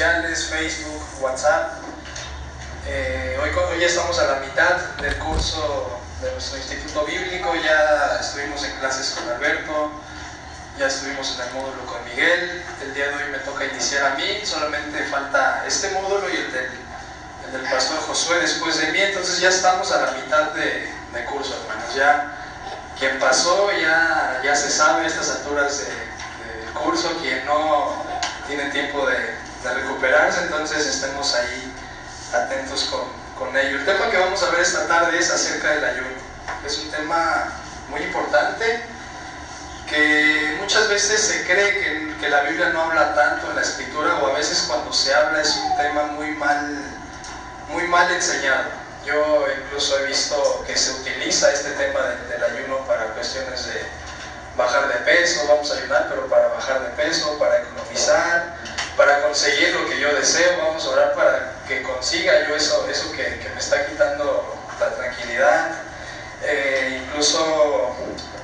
sociales, Facebook, WhatsApp. Eh, hoy, hoy estamos a la mitad del curso de nuestro instituto bíblico, ya estuvimos en clases con Alberto, ya estuvimos en el módulo con Miguel, el día de hoy me toca iniciar a mí, solamente falta este módulo y el del, el del pastor Josué después de mí, entonces ya estamos a la mitad de, de curso, hermanos, ya quien pasó ya, ya se sabe a estas alturas del de curso, quien no tiene tiempo de, de recuperarse, entonces estemos ahí atentos con, con ello. El tema que vamos a ver esta tarde es acerca del ayuno. Es un tema muy importante que muchas veces se cree que, que, la Biblia no habla tanto en la escritura o a veces cuando se habla es un tema muy mal, muy mal enseñado. Yo incluso he visto que se utiliza este tema de, del ayuno para cuestiones de bajar de peso, vamos a ayunar, pero para bajar de peso, para economizar, para conseguir lo que yo deseo, vamos a orar para que consiga yo eso, eso que, me está quitando la tranquilidad, eh, incluso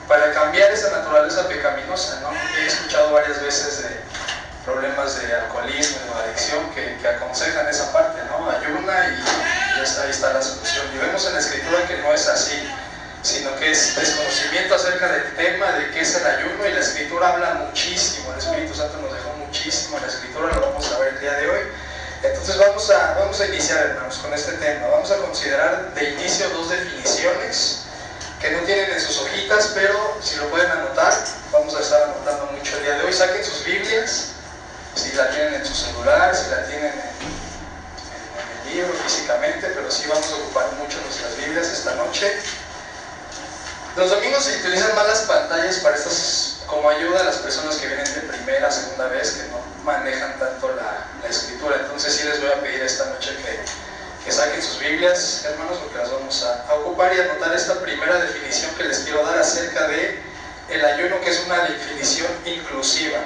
para cambiar esa naturaleza pecaminosa, ¿no? He escuchado varias veces de problemas de alcoholismo, de adicción, que, aconsejan esa parte, ¿no? Ayuna y ya está, ahí está la solución. Y vemos en la escritura que no es así, sino que es desconocimiento acerca del tema de qué es el ayuno y la escritura habla muchísimo, el Espíritu Santo nos dejó muchísimo la escritura, lo vamos a ver el día de hoy. Entonces vamos a, vamos a iniciar, hermanos, con este tema. Vamos a considerar de inicio dos definiciones que no tienen en sus hojitas, pero si lo pueden anotar, vamos a estar anotando mucho el día de hoy. Saquen sus Biblias, si la tienen en su celular, si la tienen en, en, el libro físicamente, pero sí vamos a ocupar mucho nuestras Biblias esta noche. Los domingos se utilizan más las pantallas para estas, como ayuda a las personas que vienen de primera, segunda vez, que no manejan tanto la, la escritura. Entonces sí les voy a pedir esta noche que, que saquen sus Biblias, hermanos, porque las vamos a, a, ocupar y anotar esta primera definición que les quiero dar acerca de el ayuno, que es una definición inclusiva.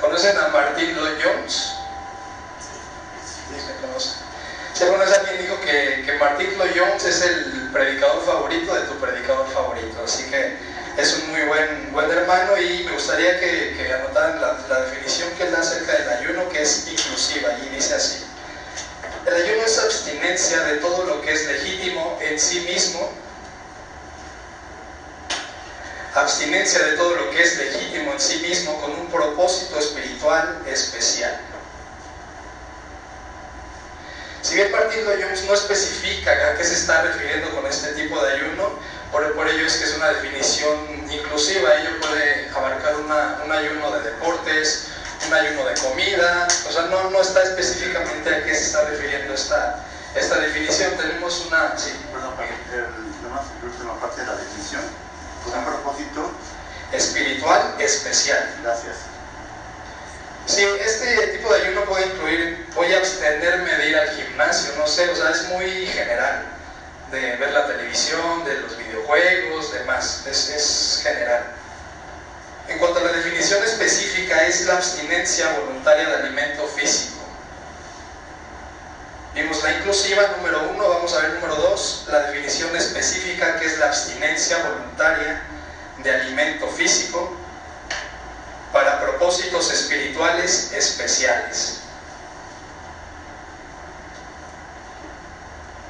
¿Conocen a Martin Lloyd Jones? Si alguna vez alguien dijo que, que Martin Lloyd Jones es el predicador favorito de tu predicador favorito, así que es un muy buen, buen hermano y me gustaría que, anotaran la, la definición que él da acerca del ayuno, que es inclusiva, y dice así. El ayuno es abstinencia de todo lo que es legítimo en sí mismo, abstinencia de todo lo que es legítimo en sí mismo con un propósito espiritual especial. Si bien Martín Jones no especifica a qué se está refiriendo con este tipo de ayuno, por, por ello es que es una definición inclusiva, ello puede abarcar una, un ayuno de deportes, un ayuno de comida, o sea, no, no está específicamente a qué se está refiriendo esta, esta definición. Tenemos una... Sí. Perdón, el, nomás la última parte de la definición, con un propósito espiritual especial. Gracias. Sí, este tipo de ayuno puede incluir, voy a abstenerme de ir al gimnasio, no sé, o sea, es muy general, de ver la televisión, de los videojuegos, demás, es, es general. En cuanto a la definición específica, es la abstinencia voluntaria de alimento físico. Vimos la inclusiva número uno, vamos a ver número dos, la definición específica que es la abstinencia voluntaria de alimento físico para propósitos espirituales especiales.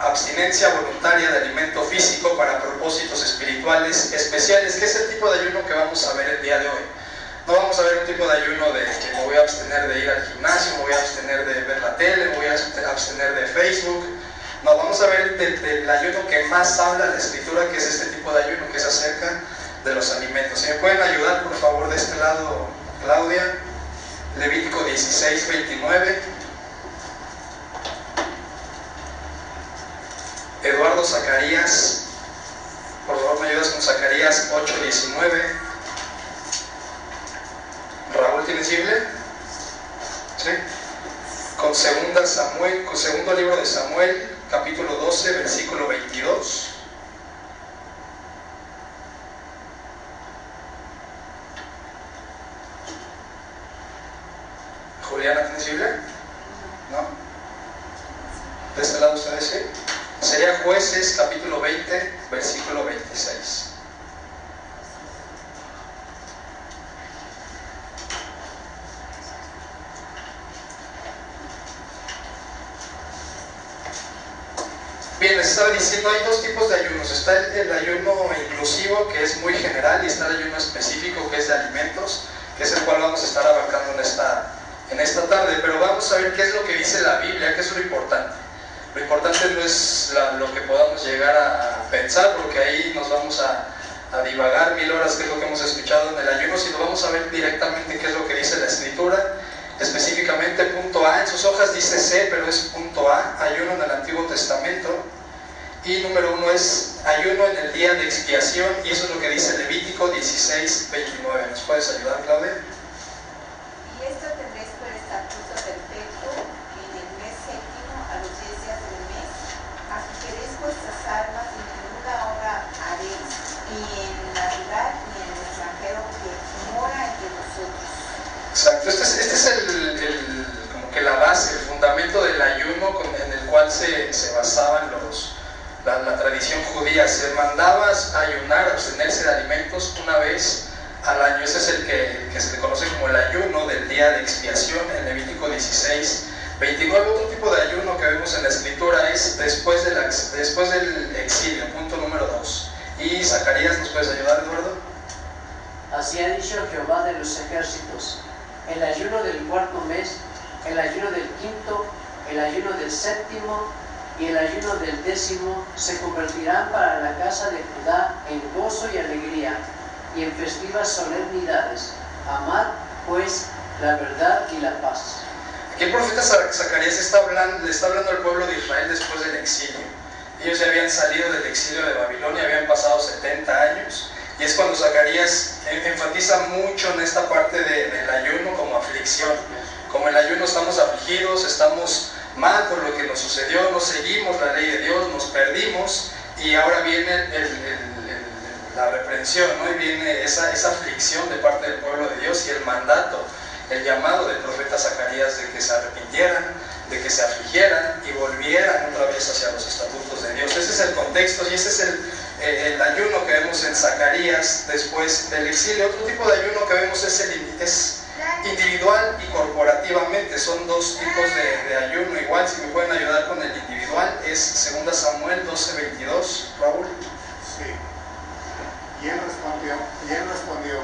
Abstinencia voluntaria de alimento físico para propósitos espirituales especiales, que es el tipo de ayuno que vamos a ver el día de hoy. No vamos a ver un tipo de ayuno de que me voy a abstener de ir al gimnasio, me voy a abstener de ver la tele, me voy a abstener de Facebook. No, vamos a ver del, del ayuno que más habla la escritura, que es este tipo de ayuno, que es acerca de los alimentos. Si me pueden ayudar, por favor, de este lado, Claudia, Levítico 16, 29. Eduardo Zacarías, por favor, me ayudas con Zacarías 8, 19. Raúl, ¿tienes Biblia? ¿Sí? Con segunda Samuel, con segundo libro de Samuel, capítulo 12, versículo 22. Juliana, ¿tienes Biblia? ¿No? ¿De este lado ustedes sí? sería jueces capítulo 20, versículo 26. Bien, les estaba diciendo, hay dos tipos de ayunos. Está el, el, ayuno inclusivo, que es muy general, y está el ayuno específico, que es de alimentos, que es el cual vamos a estar abarcando en esta, en esta tarde. Pero vamos a ver qué es lo que dice la Biblia, qué es lo importante. Lo importante no es lo que podamos llegar a pensar, porque ahí nos vamos a, a divagar mil horas, que es lo que hemos escuchado en el ayuno, sino vamos a ver directamente qué es lo que dice la Escritura específicamente punto A, en sus hojas dice C, pero es punto A, ayuno en el Antiguo Testamento. Y número uno es ayuno en el día de expiación, y eso es lo que dice Levítico 16, 29. ¿Nos puedes ayudar, Claudia? Y esto tendréis por estatuto perfecto en el mes séptimo a los diez días del mes, queréis vuestras almas y ninguna obra haréis, ni en Navidad ni en el extranjero que mora entre vosotros. Exacto, este es, este es el, el, como que la base, el fundamento del ayuno en el cual se, se basaban los, la, la, tradición judía. Se mandaba a ayunar, abstenerse de alimentos una vez al año. Ese es el que, que se le conoce como el ayuno del día de expiación en Levítico 16. 29, otro tipo de ayuno que vemos en la escritura es después, de la, después del exilio, punto número 2. Y Zacarías, ¿nos puedes ayudar, Eduardo? Así ha dicho Jehová de los ejércitos, el ayuno del cuarto mes, el ayuno del quinto, el ayuno del séptimo y el ayuno del décimo se convertirán para la casa de Judá en gozo y alegría y en festivas solemnidades. Amad pues la verdad y la paz. Aquí el profeta Zacarías está hablando, le está hablando al pueblo de Israel después del exilio. Ellos ya habían salido del exilio de Babilonia, habían pasado 70 años. Y es cuando Zacarías enfatiza mucho en esta parte de, del ayuno como aflicción. Como el ayuno estamos afligidos, estamos mal por lo que nos sucedió, no seguimos la ley de Dios, nos perdimos y ahora viene la reprensión, ¿no? y viene esa, aflicción de parte del pueblo de Dios y el mandato, el llamado del profeta Zacarías de que se arrepintieran, de que se afligieran y volvieran otra vez hacia los estatutos de Dios. Ese es el contexto y ese es el ayuno que vemos en Zacarías después del exilio. Otro tipo de ayuno que vemos es, el, es individual y corporativamente. Son dos tipos de, de, ayuno. Igual, si me pueden ayudar con el individual, es 2 Samuel 12, 22. Raúl. Sí. Y él respondió, y él respondió,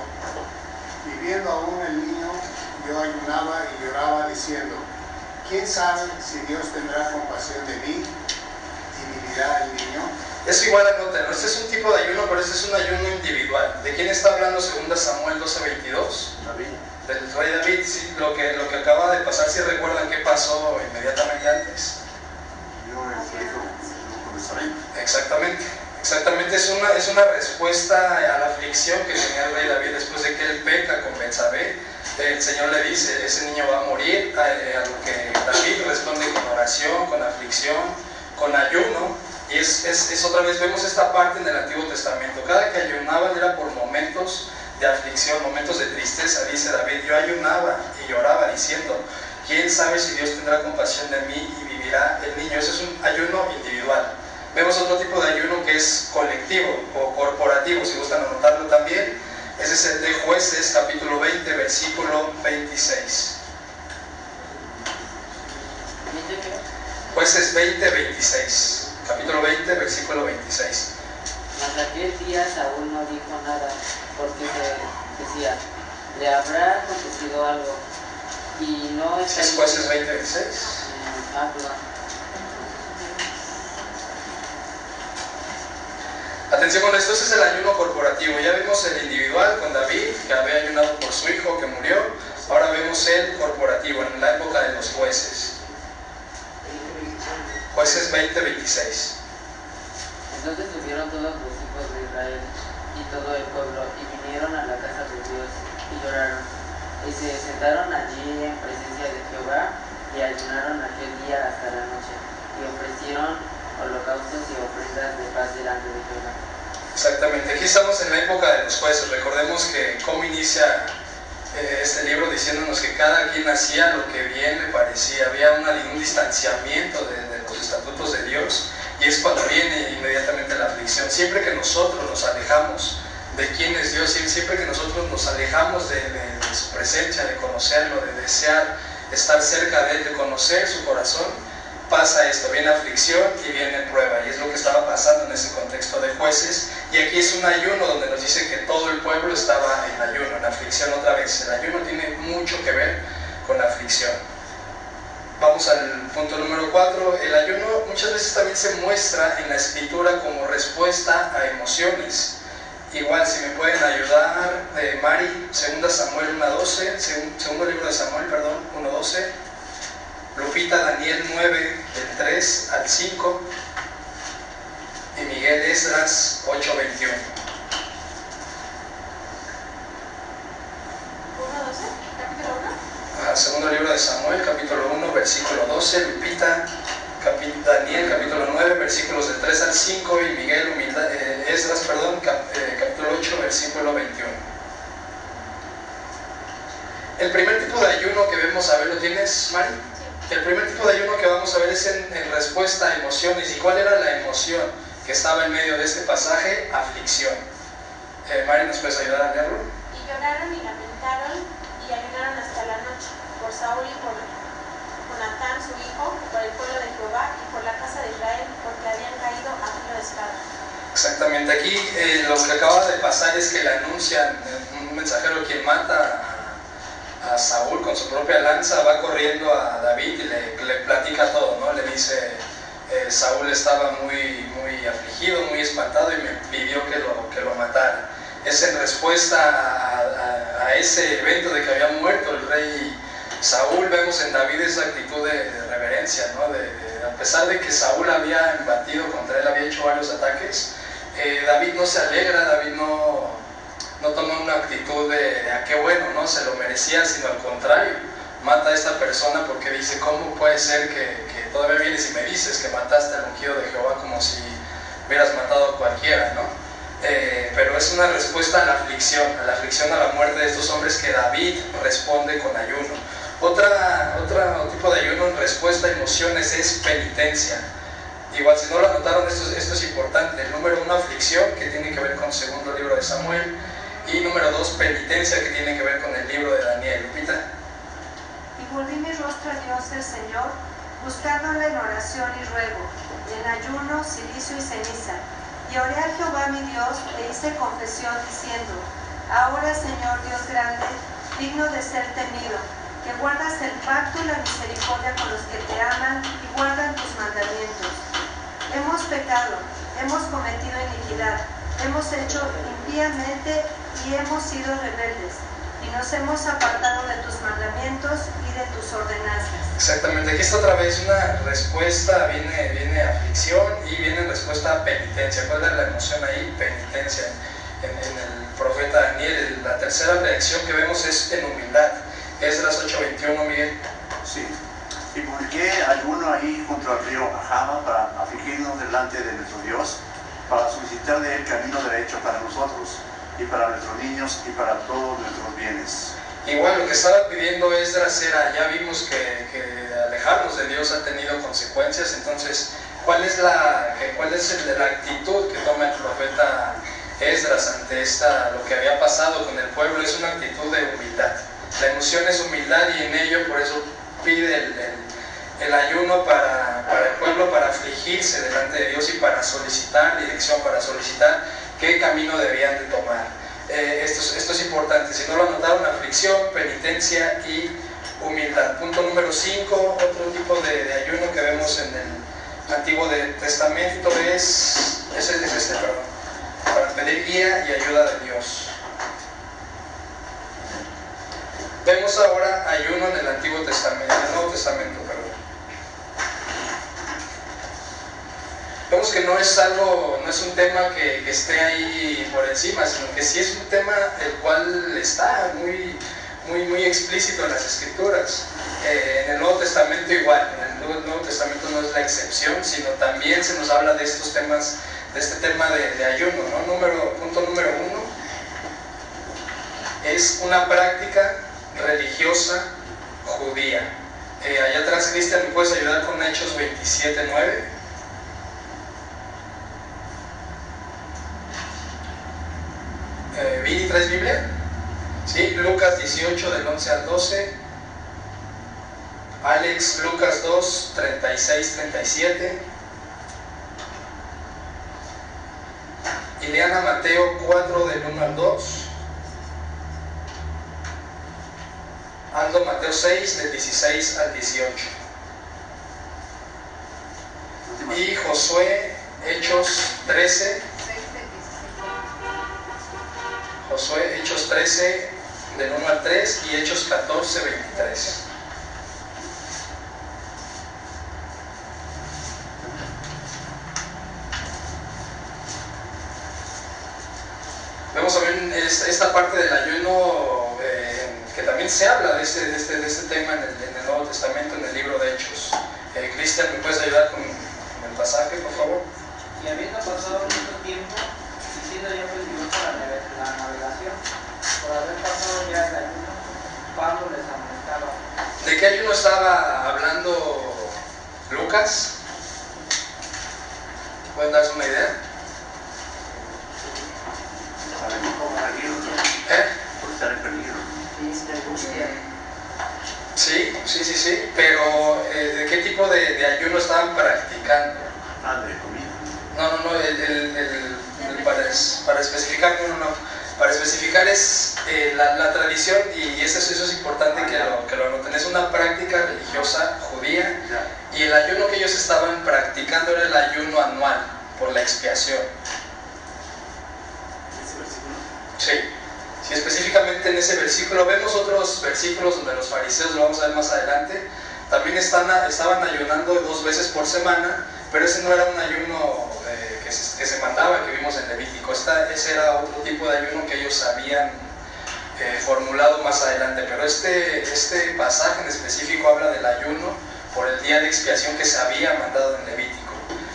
viviendo aún el niño, yo ayunaba y lloraba diciendo, ¿quién sabe si Dios tendrá compasión de mí y vivirá el niño? Eso igual anótenlo. Este es un tipo de ayuno, pero este es un ayuno individual. ¿De quién está hablando 2 Samuel 12, 22? David. Del rey David, sí, lo que, lo que acaba de pasar, si recuerdan qué pasó inmediatamente antes. Exactamente. Exactamente, es una, es una respuesta a la aflicción que tenía el rey David después de que él peca con Betsabé. El Señor le dice, ese niño va a morir, a, a lo que David responde con oración, con aflicción, con ayuno. Y es, es, es, otra vez, vemos esta parte en el Antiguo Testamento. Cada que ayunaban era por momentos de aflicción, momentos de tristeza, dice David. Yo ayunaba y lloraba diciendo, ¿quién sabe si Dios tendrá compasión de mí y vivirá el niño? Ese es un ayuno individual. Vemos otro tipo de ayuno que es colectivo o corporativo, si gustan anotarlo también. Ese es el de jueces, capítulo 20, versículo 26. Jueces 20, 26. Capítulo 20, versículo 26. Mas aquel día Saúl no dijo nada, porque se decía, le habrá acontecido algo. Y no ¿Es jueces 20, 26? Eh, ah. Atención con esto, ese es el ayuno corporativo. Ya vimos el individual con David, que había ayunado por su hijo que murió. Ahora vemos el corporativo en la época de los jueces. Jueces 20, 26. Entonces subieron todos los hijos de Israel y todo el pueblo y vinieron a la casa de Dios y lloraron. Y se sentaron allí en presencia de Jehová y ayunaron aquel día hasta la noche y ofrecieron holocaustos y ofrendas de paz delante de Jehová. Exactamente, aquí estamos en la época de los jueces. Recordemos que cómo inicia eh, este libro diciéndonos que cada quien hacía lo que bien le parecía. Había una, un distanciamiento de, de los estatutos de Dios y es cuando viene inmediatamente la aflicción. Siempre que nosotros nos alejamos de quién es Dios, siempre que nosotros nos alejamos de, de, su presencia, de conocerlo, de desear estar cerca de Él, de conocer su corazón, pasa esto, viene aflicción y viene prueba, y es lo que estaba pasando en ese contexto de jueces, y aquí es un ayuno donde nos dice que todo el pueblo estaba en ayuno, en aflicción otra vez, el ayuno tiene mucho que ver con la aflicción. Vamos al punto número 4, el ayuno muchas veces también se muestra en la escritura como respuesta a emociones. Igual, si me pueden ayudar, eh, Mari, 2 Samuel 1.12, segundo libro de Samuel, perdón, 1.12. Lupita Daniel 9, del 3 al 5, y Miguel Esdras 8, 21. 1.12, capítulo 1. Ah, segundo libro de Samuel, capítulo 1, versículo 12, Lupita, capi- Daniel, capítulo 9, versículos del 3 al 5, y Miguel, humilda- eh, Esdras, perdón, cap- eh, capítulo 8, versículo 21. El primer tipo de ayuno que vemos, a ver, ¿lo tienes, Mari? El primer tipo de ayuno que vamos a ver es en, en respuesta a emociones. ¿Y cuál era la emoción que estaba en medio de este pasaje? Aflicción. Eh, Mari, ¿nos puedes ayudar a leerlo? Y lloraron y lamentaron y ayunaron hasta la noche por Saúl y por Jonatán su hijo, por el pueblo de Jehová y por la casa de Israel, porque habían caído a filo de espada. Exactamente. Aquí eh, lo que acaba de pasar es que le anuncian eh, un mensajero quien mata a, Saúl con su propia lanza, va corriendo a David y le, le platica todo, ¿no? Le dice, eh, Saúl estaba muy, muy afligido, muy espantado y me pidió que lo, que lo matara. Es en respuesta a, a- a ese evento de que había muerto el rey Saúl, vemos en David esa actitud de, reverencia, ¿no? De- a pesar de que Saúl había embatido contra él, había hecho varios ataques, eh, David no se alegra, David no, no toma una actitud de, de, "Ah, qué bueno, no se lo merecía, sino al contrario, mata a esta persona porque dice, ¿cómo puede ser que, que todavía vienes y me dices que mataste al ungido de Jehová como si hubieras matado a cualquiera, ¿no? Eh, pero es una respuesta a la aflicción, a la aflicción, a la muerte de estos hombres que David responde con ayuno. Otra, otro tipo de ayuno en respuesta a emociones es penitencia. Igual, si no lo anotaron, esto, es- esto es importante. El número uno, aflicción, que tiene que ver con el segundo libro de Samuel. Y número dos, penitencia, que tiene que ver con el libro de Daniel. Lupita. Y volví mi rostro a Dios el Señor, buscándole en oración y ruego, en ayuno, silicio y ceniza. Y oré a Jehová mi Dios e hice confesión diciendo, Ahora Señor Dios grande, digno de ser temido, que guardas el pacto y la misericordia con los que te aman y guardan tus mandamientos. Hemos pecado, hemos cometido iniquidad, hemos hecho impíamente y hemos sido rebeldes, y nos hemos apartado de tus mandamientos y de tus ordenanzas. Exactamente, aquí está otra vez una respuesta, viene, viene aflicción y viene respuesta a penitencia. ¿Cuál es la emoción ahí? Penitencia. En, en el profeta Daniel, la tercera reacción que vemos es en humildad. Esdras 8:21, Miguel. Sí. Y publiqué ayuno ahí junto al río Ajama para afligirnos delante de nuestro Dios, para solicitar de él camino derecho para nosotros y para nuestros niños y para todos nuestros bienes. Igual lo que estaba pidiendo Esdras era, ya vimos que, que alejarnos de Dios ha tenido consecuencias, entonces, ¿cuál es la, cuál es el- la actitud que toma el profeta Esdras ante esta, lo que había pasado con el pueblo? Es una actitud de humildad. La emoción es humildad y en ello por eso pide el, el- ayuno para, para el pueblo, para afligirse delante de Dios y para solicitar dirección, para solicitar qué camino debían de tomar. Eh, esto, es, esto es importante, si no lo anotaron, aflicción, penitencia y humildad. Punto número 5, otro tipo de, de ayuno que vemos en el Antiguo Testamento es, es, es este, perdón, para pedir guía y ayuda de Dios. Vemos ahora ayuno en el Antiguo Testamento, en el Nuevo Testamento, perdón. Vemos que no es algo, no es un tema que, esté ahí por encima, sino que sí es un tema el cual está muy, muy, muy explícito en las Escrituras. Eh, en el Nuevo Testamento igual, en el Nuevo, Nuevo Testamento no es la excepción, sino también se nos habla de estos temas, de este tema de, de ayuno, ¿no? Número, punto número uno, es una práctica religiosa judía. Eh, allá atrás, Cristian, ¿me puedes ayudar con Hechos 27, 9? Eh, ¿Vini, traes Biblia? Sí, Lucas 18 del 11 al 12. Alex, Lucas 2, 36, 37. Ileana, Mateo 4, del 1 al 2. Aldo, Mateo 6, del 16 al 18. Y Josué, Hechos 13, Josué, Hechos 13, del 1 al 3 y Hechos 14, 23. Vemos también es- esta parte del ayuno eh, que también se habla de este, de este, de este tema en el, en el Nuevo Testamento, en el libro de Hechos. Eh, Cristian, ¿me puedes ayudar con, con el pasaje, por favor? Y habiendo pasado mucho tiempo, y siendo ya peligrosa la, la navegación, por haber pasado ya el ayuno, Pablo les amonestaba. ¿De qué ayuno estaba hablando Lucas? ¿Pueden darse una idea? Sabemos cómo peligro, ¿Eh? por estar en peligro. Angustia. Sí, sí, sí, sí, pero eh, ¿de qué tipo de, de ayuno estaban practicando? Ah, de comida. No, no, no, el, el- el- el- para, es- para especificar, no, no, no, para especificar es eh, la, la tradición y eso, es- eso es importante que lo, que lo anoten, es una práctica religiosa judía Ya. y el ayuno que ellos estaban practicando era el ayuno anual por la expiación. Ese versículo. Sí, sí, específicamente en ese versículo. Vemos otros versículos donde los fariseos, lo vamos a ver más adelante, también están, estaban ayunando dos veces por semana, pero ese no era un ayuno eh, que, se, que se mandaba, que vimos en Levítico, Esta- ese era otro tipo de ayuno que ellos habían eh, formulado más adelante, pero este, este pasaje en específico habla del ayuno por el día de expiación que se había mandado en Levítico.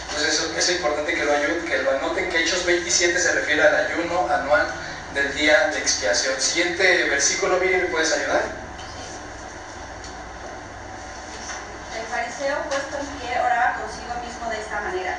Entonces eso, es importante que lo, que lo anoten, que Hechos 27 se refiere al ayuno anual del día de expiación. Siguiente versículo, Miriam, ¿me puedes ayudar? El fariseo puesto en pie oraba consigo mismo de esta manera.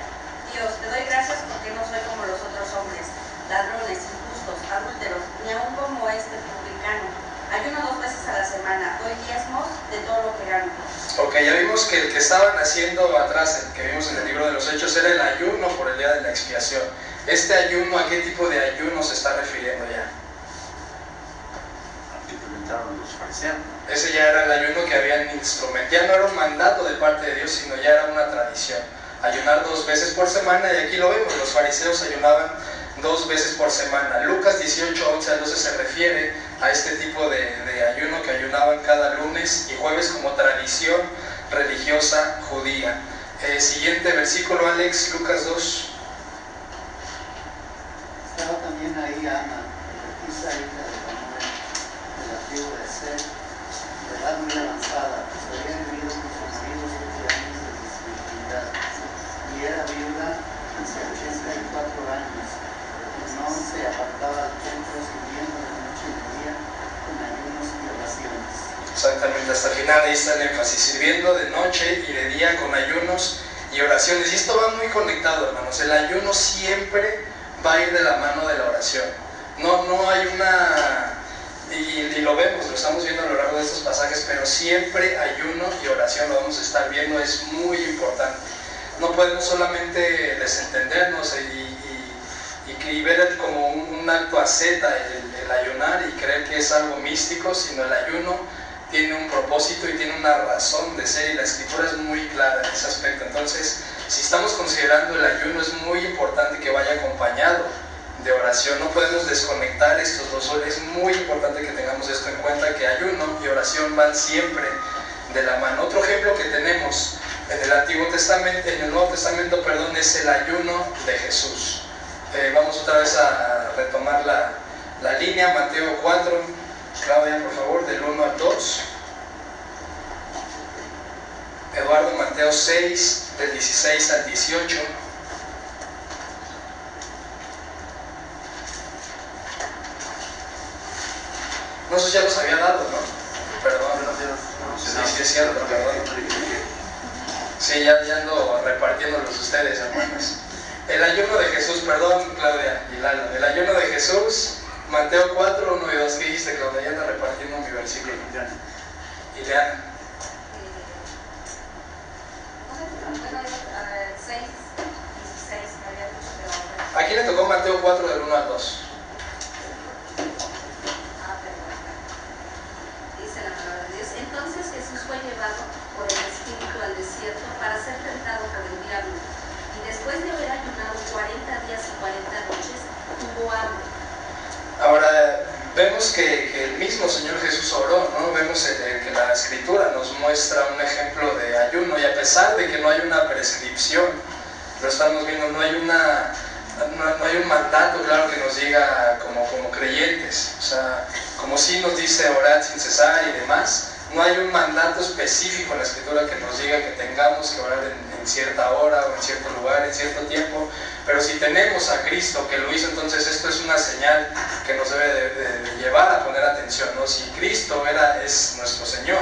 Dios, te doy gracias porque no soy como los otros hombres, ladrones, injustos, adúlteros, ni aun como este publicano. Ayuno dos veces a la semana, doy diezmos de todo lo que gano. Ok, ya vimos que el que estaban haciendo atrás, el que vimos en el libro de los Hechos, era el ayuno por el día de la expiación. Este ayuno, ¿a qué tipo de ayuno se está refiriendo ya? Los fariseos. Ese ya era el ayuno que habían instrumentado. Ya no era un mandato de parte de Dios, sino ya era una tradición. Ayunar dos veces por semana, y aquí lo vemos, los fariseos ayunaban dos veces por semana. Lucas 18, 11 al 12 se refiere a este tipo de, de ayuno que ayunaban cada lunes y jueves como tradición religiosa judía. Eh, siguiente versículo, Alex, Lucas 2. Estaba y era viuda hace 84 años, apartaba sirviendo de noche y de día con ayunos y oraciones. Exactamente, hasta el final ahí está el énfasis, sirviendo de noche y de día con ayunos y oraciones. Y esto va muy conectado, hermanos. El ayuno siempre va a ir de la mano de la oración. No, no hay una, y, lo vemos, lo estamos viendo a lo largo de estos pasajes, pero siempre ayuno y oración lo vamos a estar viendo, es muy importante. No podemos solamente desentendernos y, y- y- ver como un, un acto asceta el, el ayunar y creer que es algo místico, sino el ayuno tiene un propósito y tiene una razón de ser y la escritura es muy clara en ese aspecto. Entonces, si estamos considerando el ayuno, es muy importante que vaya acompañado de oración. No podemos desconectar estos dos. Es muy importante que tengamos esto en cuenta, que ayuno y oración van siempre de la mano. Otro ejemplo que tenemos en el Antiguo Testamento, en el Nuevo Testamento, perdón, es el ayuno de Jesús. Eh, vamos otra vez a retomar la, la línea, Mateo 4, Claudia, por favor, del 1 al 2. Eduardo, Mateo 6, del 16 al 18. No sé si ya los había dado, ¿no? Perdón. Sí, sí, es cierto, perdón. Sí, ya, ya ando repartiéndolos ustedes, hermanos. El ayuno de Jesús, perdón, Claudia y Lalo. El ayuno de Jesús, Mateo 4, 1 y 2. ¿Qué dijiste, Claudia? Ya anda repartiendo mi versículo. Ileana. 2. Ah, perdón. Dice la palabra de Dios. Entonces Jesús fue llevado por el Espíritu al desierto para ser tentado por el diablo. Y después de haber ayunado 40 días y 40 noches, tuvo hambre. Ahora, vemos que, que el mismo Señor Jesús oró, ¿no? Vemos eh, que la Escritura nos muestra un ejemplo de ayuno y a pesar de que no hay una prescripción, lo estamos viendo, no hay una no, no hay un mandato claro que nos diga como, como creyentes, o sea, como si nos dice orar sin cesar y demás, no hay un mandato específico en la escritura que nos diga que tengamos que orar en, cierta hora o en cierto lugar, en cierto tiempo, pero si tenemos a Cristo que lo hizo, entonces esto es una señal que nos debe de, de- de llevar a poner atención, ¿no? Si Cristo era, es nuestro Señor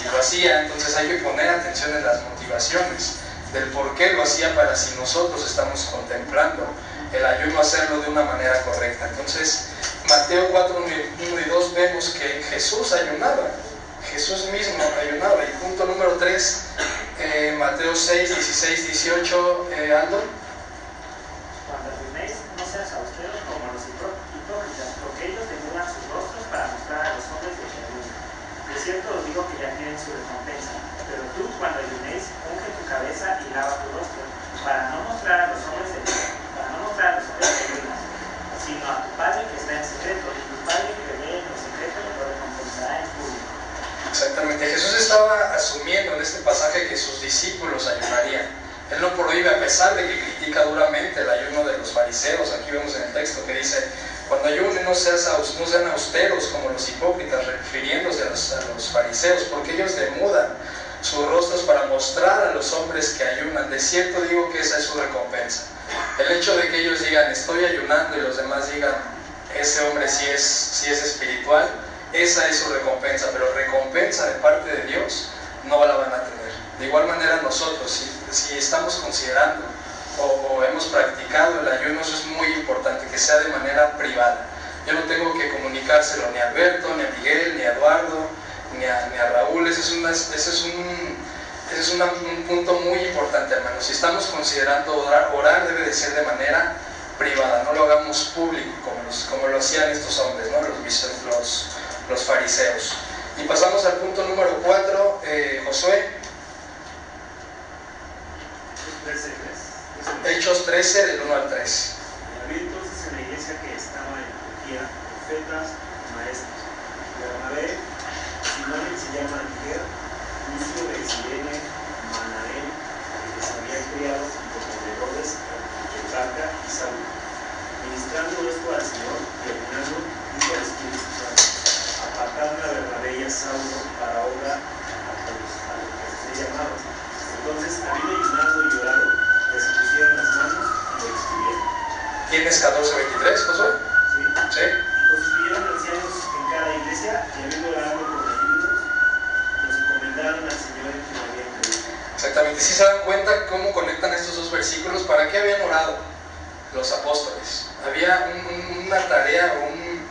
y lo hacía, entonces hay que poner atención en las motivaciones del por qué lo hacía para si nosotros estamos contemplando el ayuno hacerlo de una manera correcta. Entonces, Mateo 4, 1 y 2 vemos que Jesús ayunaba, Jesús mismo ayunaba. Y punto número 3, Mateo 6, 16, 18, eh, Aldo. Cuando ayunéis, no seas austeros como los hipó- hipócritas, porque ellos desnudan sus rostros para mostrar a los hombres de que ayunan. De cierto os digo que ya tienen su recompensa. Pero tú, cuando ayunéis, unge tu cabeza y lava tu rostro, para no mostrar a los hombres de para no mostrar a los hombres que ayunas, sino a tu Padre que está en secreto, y tu Padre que ve en lo secreto lo recompensará en público. Exactamente, Jesús estaba asumiendo en este pasaje que sus discípulos ayunarían. Él no prohíbe, a pesar de que critica duramente el ayuno de los fariseos. Aquí vemos en el texto que dice, cuando ayunen no, seas aus- no sean austeros como los hipócritas, refiriéndose a los, fariseos, porque ellos demudan sus rostros para mostrar a los hombres que ayunan. De cierto digo que esa es su recompensa. El hecho de que ellos digan, estoy ayunando y los demás digan, ese hombre sí es, sí es espiritual, esa es su recompensa, pero recompensa de parte de Dios no la van a tener. De igual manera nosotros, si, si estamos considerando o hemos practicado el ayuno, eso es muy importante, que sea de manera privada. Yo no tengo que comunicárselo ni a Alberto, ni a Miguel, ni a Eduardo, ni a, ni a Raúl. Ese es, una- ese es un, ese es una- un punto muy importante, hermanos. Si estamos considerando orar, orar debe de ser de manera privada, no lo hagamos público como, los- como lo hacían estos hombres, ¿no? los, los, los fariseos. Y pasamos al punto número 4, Josué, Hechos 13, del 1 al 3. Había entonces en la iglesia que estaba en Antioquía profetas maestros. Bernabé, Simón se llama Niger, Lucio de Sirene, Manaén, el que se había criado junto con Herodes, Etarca y Saulo. Ministrando esto al Señor y ayunando, dijo al Espíritu Santo, apartadme a Bernabé y a Saulo para obra a los, a los que se llamaron. Entonces, habiendo ayunado y orado, les pusieron las manos y lo escribieron. ¿Tienes 14, 23, Josué? ¿sí? Sí. Y constituyeron ancianos en cada iglesia y habiendo orado con ayunos, los encomendaron al Señor en quien habían creído. Exactamente. Si se dan cuenta cómo conectan estos dos versículos, ¿para qué habían orado los apóstoles? Había un- un- una tarea, un,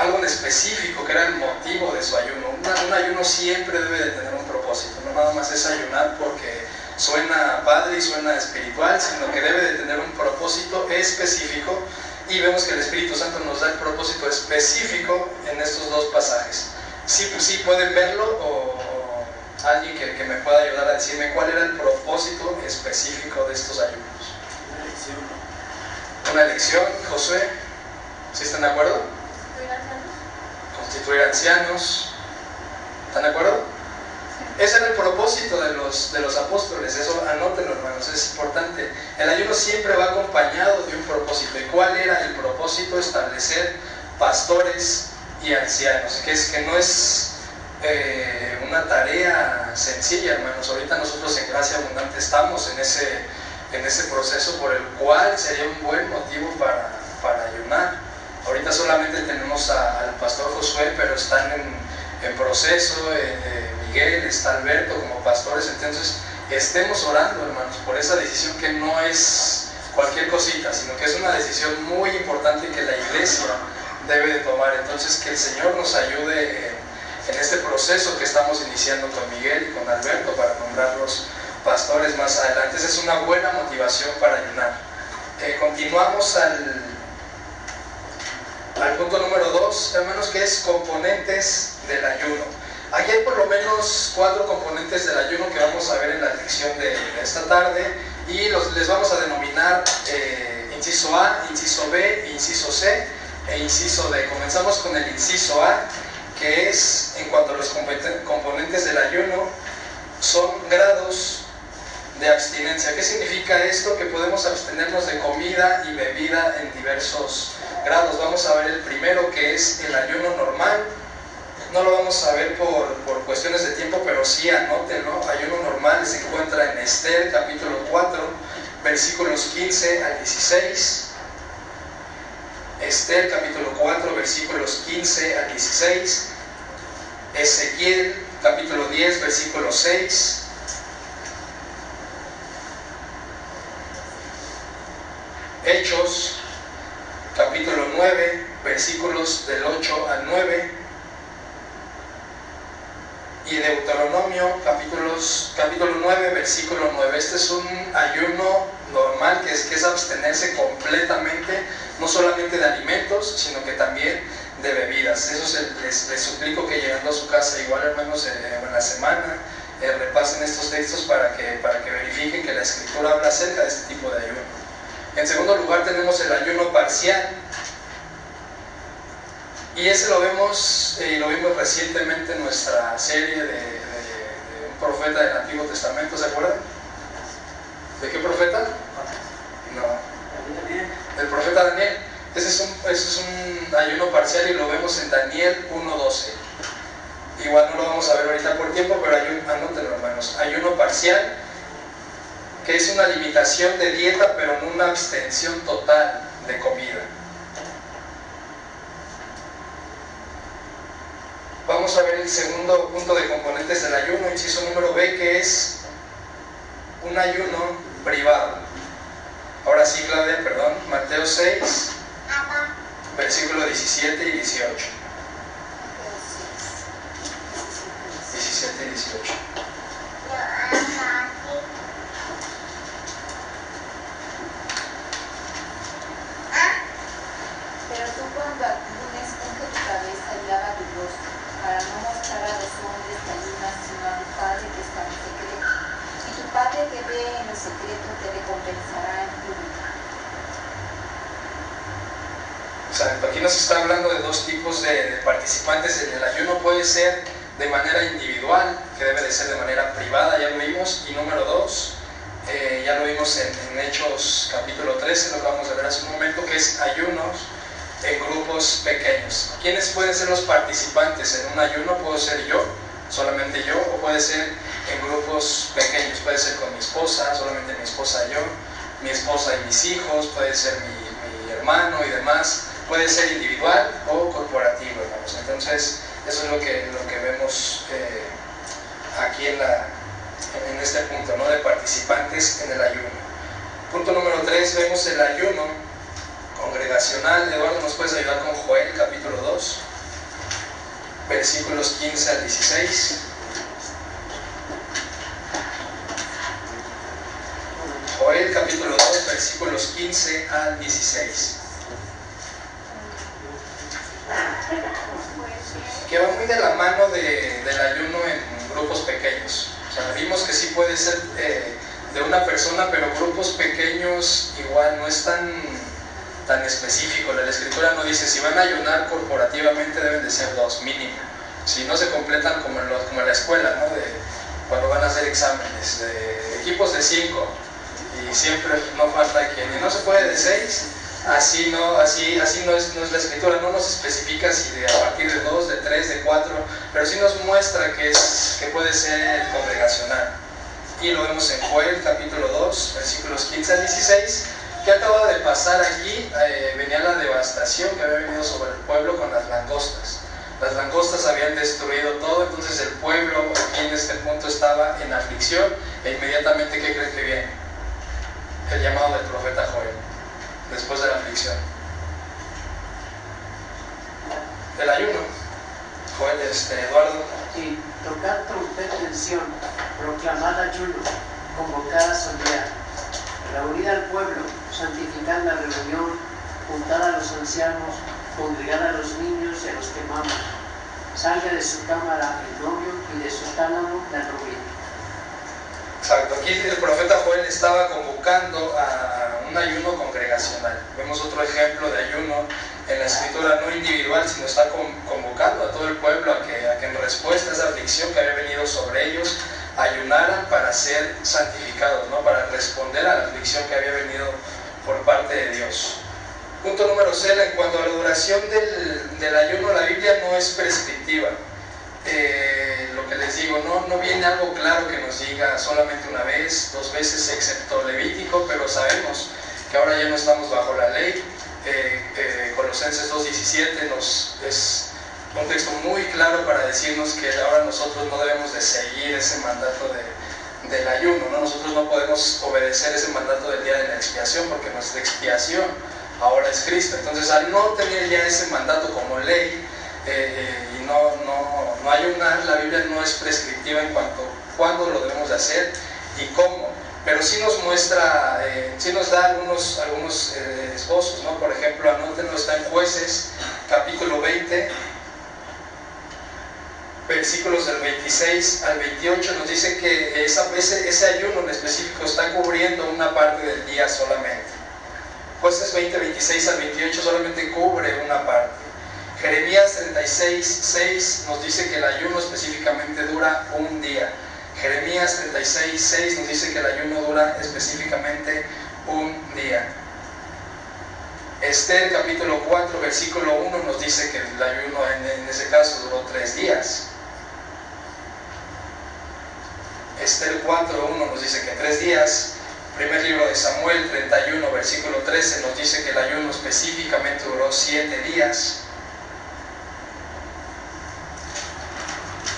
algo en específico que era el motivo de su ayuno. Una- un ayuno siempre debe de tener un propósito, no nada más es ayunar porque suena padre y suena espiritual, sino que debe de tener un propósito específico y vemos que el Espíritu Santo nos da el propósito específico en estos dos pasajes. Sí, pues sí pueden verlo o, o alguien que, que me pueda ayudar a decirme cuál era el propósito específico de estos ayunos. Una lección, ¿no? Una elección, Josué, ¿sí están de acuerdo? ¿Estoy ancianos? Constituir ancianos, ¿están de acuerdo? Ese era el propósito de los, de los apóstoles, eso anótenlo hermanos, es importante. El ayuno siempre va acompañado de un propósito. ¿Y cuál era el propósito? Establecer pastores y ancianos, que, es, que no es eh, una tarea sencilla, hermanos. Ahorita nosotros en Gracia Abundante estamos en ese, en ese proceso por el cual sería un buen motivo para, para ayunar. Ahorita solamente tenemos a- al pastor Josué, pero están en, en proceso, eh, eh, Miguel, está Alberto como pastores, entonces estemos orando, hermanos, por esa decisión que no es cualquier cosita, sino que es una decisión muy importante que la iglesia debe de tomar. Entonces, que el Señor nos ayude en, este proceso que estamos iniciando con Miguel y con Alberto para nombrarlos pastores más adelante. Es una buena motivación para ayunar. Eh, continuamos al al punto número dos, hermanos, que es componentes del ayuno. Aquí hay por lo menos cuatro componentes del ayuno que vamos a ver en la lección de, de esta tarde y los, les vamos a denominar eh, inciso A, inciso B, inciso C e inciso D. Comenzamos con el inciso A, que es en cuanto a los componentes del ayuno, son grados de abstinencia. ¿Qué significa esto? Que podemos abstenernos de comida y bebida en diversos grados. Vamos a ver el primero que es el ayuno normal. No lo vamos a ver por, por cuestiones de tiempo, pero sí anótenlo. Ayuno normal se encuentra en Esther capítulo 4, versículos 15 al 16. Esther capítulo 4, versículos 15 al 16. Ezequiel capítulo 10, versículo 6. Hechos capítulo 9, versículos del 8 al 9. Y Deuteronomio capítulos, capítulo 9, versículo 9. Este es un ayuno normal que es, que es abstenerse completamente, no solamente de alimentos, sino que también de bebidas. Eso les, les suplico que llegando a su casa, igual hermanos, eh, en la semana, eh, repasen estos textos para que, para que verifiquen que la escritura habla acerca de este tipo de ayuno. En segundo lugar tenemos el ayuno parcial. Y ese lo vemos, eh, lo vimos recientemente en nuestra serie de- de un profeta del Antiguo Testamento, ¿se acuerdan? ¿De qué profeta? No. El profeta Daniel. Ese es un, ese es un ayuno parcial y lo vemos en Daniel 1.12. Igual no lo vamos a ver ahorita por tiempo, pero ayuno, anótenlo hermanos. Ayuno parcial, que es una limitación de dieta, pero no una abstención total de comida. Vamos a ver el segundo punto de componentes del ayuno, inciso número B, que es un ayuno privado. Ahora sí, Claudia, perdón, Mateo 6, versículo 17 y 18. 17 y 18. Pero tú cuando ayunes, unge tu cabeza y lava tu rostro, para no mostrar a los hombres que ayunas, sino a tu Padre que está en secreto. Y tu En lo secreto te recompensará en. O sea, aquí nos está hablando de dos tipos de, de participantes el ayuno. Puede ser de manera individual, que debe de ser de manera privada, ya lo vimos. Y número dos, eh, ya lo vimos en, en Hechos capítulo 13, lo acabamos de ver hace un momento, que es ayunos en grupos pequeños. ¿Quiénes pueden ser los participantes en un ayuno? Puedo ser yo, solamente yo, o puede ser en grupos pequeños. Puede ser con mi esposa, solamente mi esposa y yo, mi esposa y mis hijos, puede ser mi, hermano y demás. Puede ser individual o corporativo, hermanos. Entonces, eso es lo que, lo que vemos eh, aquí en, la, en este punto, ¿no? De participantes en el ayuno. Punto número 3, vemos el ayuno congregacional. Eduardo, ¿nos puedes ayudar con Joel, capítulo 2, versículos 15 al 16? Joel, capítulo 2, versículos 15 al 16. que va muy de la mano de- del ayuno en grupos pequeños. O sea, vimos que sí puede ser eh, de una persona, pero grupos pequeños igual no es tan, tan específico. La escritura no dice si van a ayunar corporativamente deben de ser dos mínimo. Si no se completan como en, los- como en la escuela, ¿no? De, cuando van a hacer exámenes, de equipos de cinco y siempre no falta quien. No se puede de seis, así no, así, así no es, no es la escritura, no nos especifica si de a partir de dos, de tres, de cuatro, pero sí nos muestra que, es, que puede ser congregacional. Y lo vemos en Joel capítulo 2, versículos 15 al 16, que acaba de pasar allí, eh, venía la devastación que había venido sobre el pueblo con las langostas. Las langostas habían destruido todo, entonces el pueblo aquí en este punto estaba en aflicción e inmediatamente, ¿qué creen que viene? El llamado del profeta Joel, después de la aflicción. El ayuno. Joel, este, Eduardo, y tocar trompeta en Sión, proclamar ayuno, convocar asamblea, reunir al pueblo, santificar la reunión, juntar a los ancianos, congregar a los niños y a los que maman. Salga de su cámara el novio y de su tálamo la novia. Exacto, aquí el profeta Joel estaba convocando a un ayuno congregacional. Vemos otro ejemplo de ayuno en la escritura, no individual, sino está convocando a todo el pueblo a que, en respuesta a esa aflicción que había venido sobre ellos, ayunaran para ser santificados, ¿no? para responder a la aflicción que había venido por parte de Dios. Punto número C, en cuanto a la duración del, del ayuno, la Biblia no es prescriptiva. Eh, lo que les digo, no, no viene algo claro que nos diga solamente una vez, dos veces, excepto Levítico, pero sabemos que ahora ya no estamos bajo la ley. Eh, eh, Colosenses 2.17 nos es un texto muy claro para decirnos que ahora nosotros no debemos de seguir ese mandato de, del ayuno, ¿no? nosotros no podemos obedecer ese mandato del día de la expiación porque nuestra expiación ahora es Cristo. Entonces al no tener ya ese mandato como ley, y no, no, no ayunar, la Biblia no es prescriptiva en cuanto a cuándo lo debemos de hacer y cómo, pero sí nos muestra, eh, sí nos da algunos, algunos eh, ¿no? Por ejemplo, anótenlo, está en Jueces, capítulo 20, versículos del 26 al 28, nos dice que esa, ese, ese ayuno en específico está cubriendo una parte del día solamente. Jueces 20, 26 al 28 solamente cubre una parte. Jeremías 36, 6 nos dice que el ayuno específicamente dura un día. Jeremías 36, 6 nos dice que el ayuno dura específicamente un día. Esther capítulo 4, versículo 1 nos dice que el ayuno en, ese caso duró tres días. Esther 4, 1 nos dice que tres días. Primer libro de Samuel 31, versículo 13 nos dice que el ayuno específicamente duró siete días.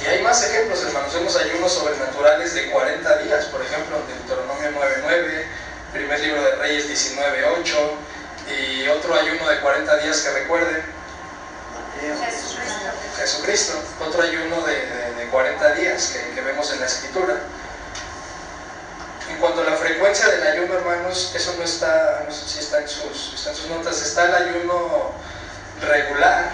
Y hay más ejemplos, hermanos. Vemos ayunos sobrenaturales de 40 días, por ejemplo, Deuteronomio 9.9, primer libro de Reyes 19.8, y otro ayuno de 40 días que recuerden. Jesucristo. Jesucristo, otro ayuno de, de, de 40 días que, que, vemos en la escritura. En cuanto a la frecuencia del ayuno, hermanos, eso no está, no sé si está en sus, está en sus notas, está el ayuno regular,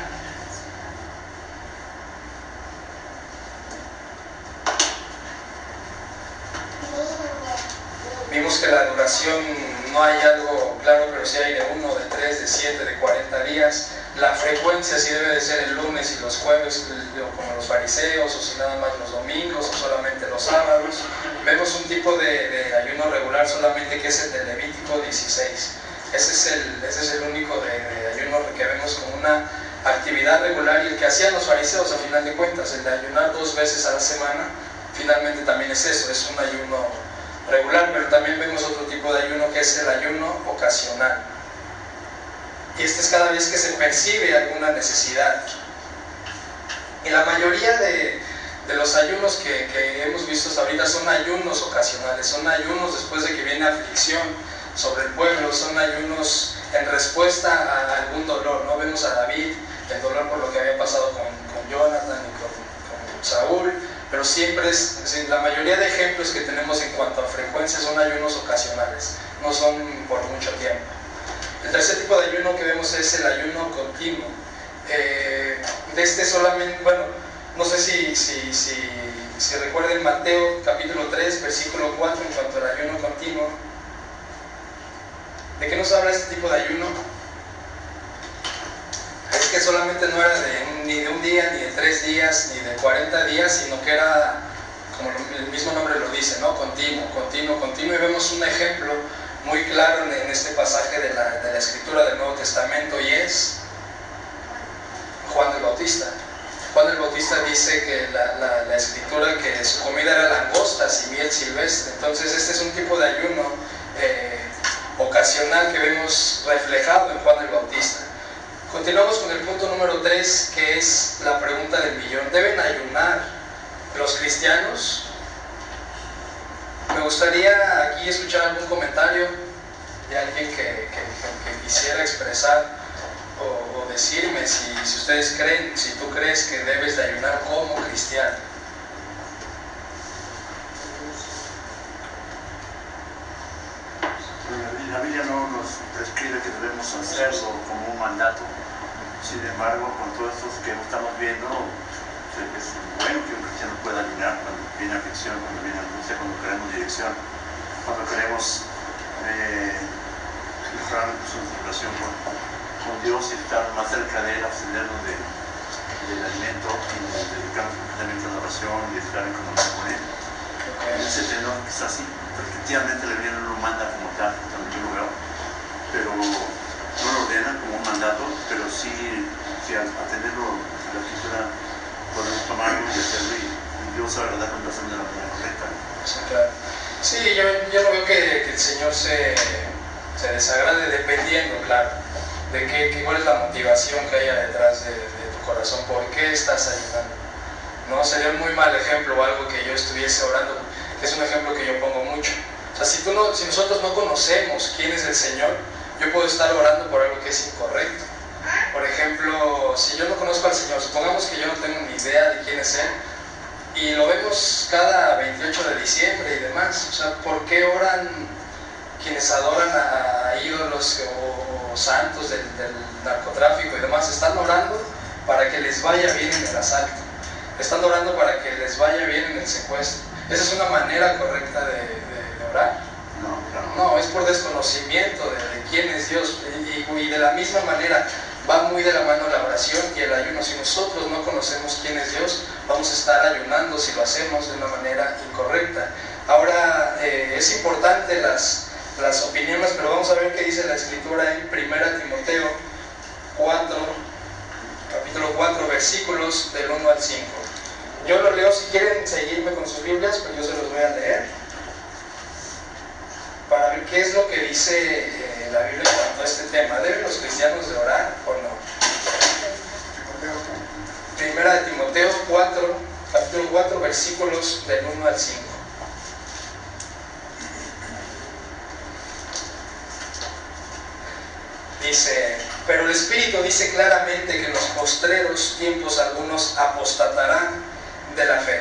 Vimos que la duración no hay algo claro, pero sí hay de 1, de 3, de 7, de 40 días. La frecuencia sí debe de ser el lunes y los jueves, como los fariseos, o si nada más los domingos, o solamente los sábados. Vemos un tipo de, de ayuno regular solamente que es el de Levítico 16. Ese es el, ese es el único de, de ayuno que vemos como una actividad regular y el que hacían los fariseos a final de cuentas, el de ayunar dos veces a la semana, finalmente también es eso, es un ayuno regular, pero también vemos otro tipo de ayuno que es el ayuno ocasional. Y este es cada vez que se percibe alguna necesidad. Y la mayoría de, de los ayunos que, que, hemos visto hasta ahorita son ayunos ocasionales, son ayunos después de que viene aflicción sobre el pueblo, son ayunos en respuesta a algún dolor. No vemos a David, el dolor por lo que había pasado con, con Jonathan y con, con Saúl, pero siempre es, la mayoría de ejemplos que tenemos en cuanto a frecuencia son ayunos ocasionales, no son por mucho tiempo. El tercer tipo de ayuno que vemos es el ayuno continuo. Eh, de este solamente, bueno, no sé si, si, si, si recuerden Mateo capítulo 3, versículo 4 en cuanto al ayuno continuo. ¿De qué nos habla este tipo de ayuno? Es que solamente no era de ni de un día, ni de tres días, ni de 40 días, sino que era, como el mismo nombre lo dice, ¿no? Continuo, continuo, continuo. Y vemos un ejemplo muy claro en, en este pasaje de la, de la, escritura del Nuevo Testamento y es Juan el Bautista. Juan el Bautista dice que la, la, la, escritura que su comida era langostas y miel silvestre. Entonces este es un tipo de ayuno eh, ocasional que vemos reflejado en Juan el Bautista. Continuamos con el punto número 3, que es la pregunta del millón. ¿Deben ayunar los cristianos? Me gustaría aquí escuchar algún comentario de alguien que, quisiera expresar o, o decirme si, si, ustedes creen, si tú crees que debes de ayunar como cristiano. La Biblia no nos prescribe que debemos hacerlo como un mandato, Sin embargo, con todos estos que estamos viendo, es bueno que un cristiano pueda ayunar cuando viene aflicción, cuando viene angustia, cuando queremos dirección, cuando queremos eh, mejorar su relación con, Dios y estar más cerca de Él, abstenernos de, del alimento y dedicarnos completamente a la oración y estar en comunión con Él. En ese tenor es así, efectivamente la Biblia no lo manda como tal, como yo lo veo, pero no lo ordena como un mandato, pero sí, sí al, tenerlo en la escritura podemos tomarlo y hacerlo y, Dios verdad cuando hacemos de la manera correcta. Sí, yo, yo no veo que, que el Señor se, se, desagrade dependiendo, claro, de qué, cuál es la motivación que haya detrás de, de, tu corazón, por qué estás ayudando. No sería un muy mal ejemplo o algo que yo estuviese orando, que es un ejemplo que yo pongo mucho. O sea, si, tú no, si nosotros no conocemos quién es el Señor, yo puedo estar orando por algo que es incorrecto. Por ejemplo, si yo no conozco al Señor, supongamos que yo no tengo ni idea de quién es Él, y lo vemos cada 28 de diciembre y demás. O sea, ¿por qué oran quienes adoran a ídolos o, santos del, del, narcotráfico y demás? Están orando para que les vaya bien en el asalto. Están orando para que les vaya bien en el secuestro. Esa es una manera correcta de, de, de orar. No, es por desconocimiento de, de quién es Dios. Y, de la misma manera va muy de la mano la oración y el ayuno. Si nosotros no conocemos quién es Dios, vamos a estar ayunando si lo hacemos de una manera incorrecta. Ahora, eh, es importante las, las opiniones, pero vamos a ver qué dice la escritura en 1 Timoteo 4, capítulo 4, versículos del 1 al 5. Yo lo leo, si quieren seguirme con sus Biblias, pues yo se los voy a leer para ver qué es lo que dice la Biblia en cuanto a este tema. ¿Deben los cristianos de orar o no? Primera de Timoteo 4, capítulo 4, versículos del 1 al 5. Dice, pero el Espíritu dice claramente que en los postreros tiempos algunos apostatarán de la fe,